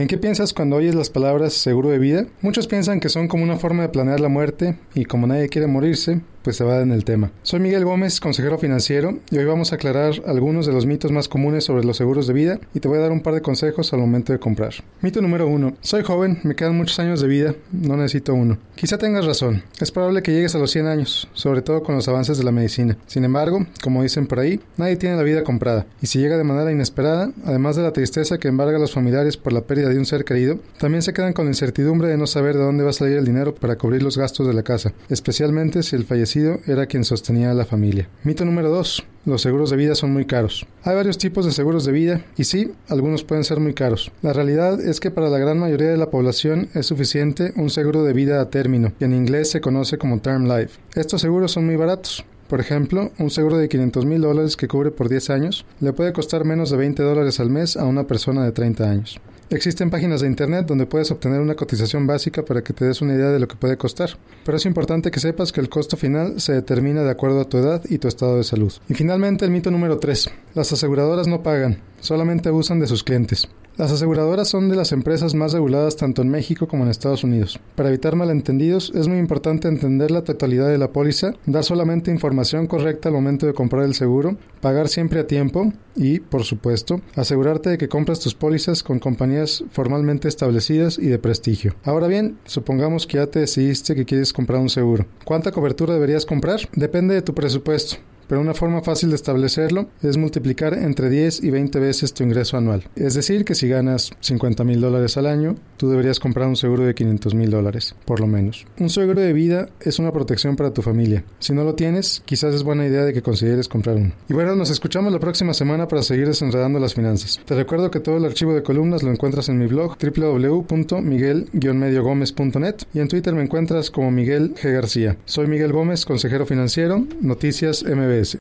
¿En qué piensas cuando oyes las palabras seguro de vida? Muchos piensan que son como una forma de planear la muerte y como nadie quiere morirse, pues se va en el tema. Soy Miguel Gómez, consejero financiero, y hoy vamos a aclarar algunos de los mitos más comunes sobre los seguros de vida y te voy a dar un par de consejos al momento de comprar. Mito número uno. Soy joven, me quedan muchos años de vida, no necesito uno. Quizá tengas razón. Es probable que llegues a los 100 años, sobre todo con los avances de la medicina. Sin embargo, como dicen por ahí, nadie tiene la vida comprada, y si llega de manera inesperada, además de la tristeza que embarga a los familiares por la pérdida de un ser querido, también se quedan con la incertidumbre de no saber de dónde va a salir el dinero para cubrir los gastos de la casa, especialmente si el fallecido era quien sostenía a la familia. Mito número 2. Los seguros de vida son muy caros. Hay varios tipos de seguros de vida y sí, algunos pueden ser muy caros. La realidad es que para la gran mayoría de la población es suficiente un seguro de vida a término, que en inglés se conoce como Term Life. Estos seguros son muy baratos. Por ejemplo, un seguro de 500 mil dólares que cubre por 10 años le puede costar menos de 20 dólares al mes a una persona de 30 años. Existen páginas de internet donde puedes obtener una cotización básica para que te des una idea de lo que puede costar, pero es importante que sepas que el costo final se determina de acuerdo a tu edad y tu estado de salud. Y finalmente el mito número 3. Las aseguradoras no pagan, solamente abusan de sus clientes. Las aseguradoras son de las empresas más reguladas tanto en México como en Estados Unidos. Para evitar malentendidos, es muy importante entender la totalidad de la póliza, dar solamente información correcta al momento de comprar el seguro, pagar siempre a tiempo y, por supuesto, asegurarte de que compras tus pólizas con compañías formalmente establecidas y de prestigio. Ahora bien, supongamos que ya te decidiste que quieres comprar un seguro. ¿Cuánta cobertura deberías comprar? Depende de tu presupuesto pero una forma fácil de establecerlo es multiplicar entre 10 y 20 veces tu ingreso anual. Es decir, que si ganas 50 mil dólares al año, tú deberías comprar un seguro de 500 mil dólares, por lo menos. Un seguro de vida es una protección para tu familia. Si no lo tienes, quizás es buena idea de que consideres comprar uno. Y bueno, nos escuchamos la próxima semana para seguir desenredando las finanzas. Te recuerdo que todo el archivo de columnas lo encuentras en mi blog www.miguel-mediogomez.net y en Twitter me encuentras como Miguel G. García. Soy Miguel Gómez, consejero financiero, Noticias MB.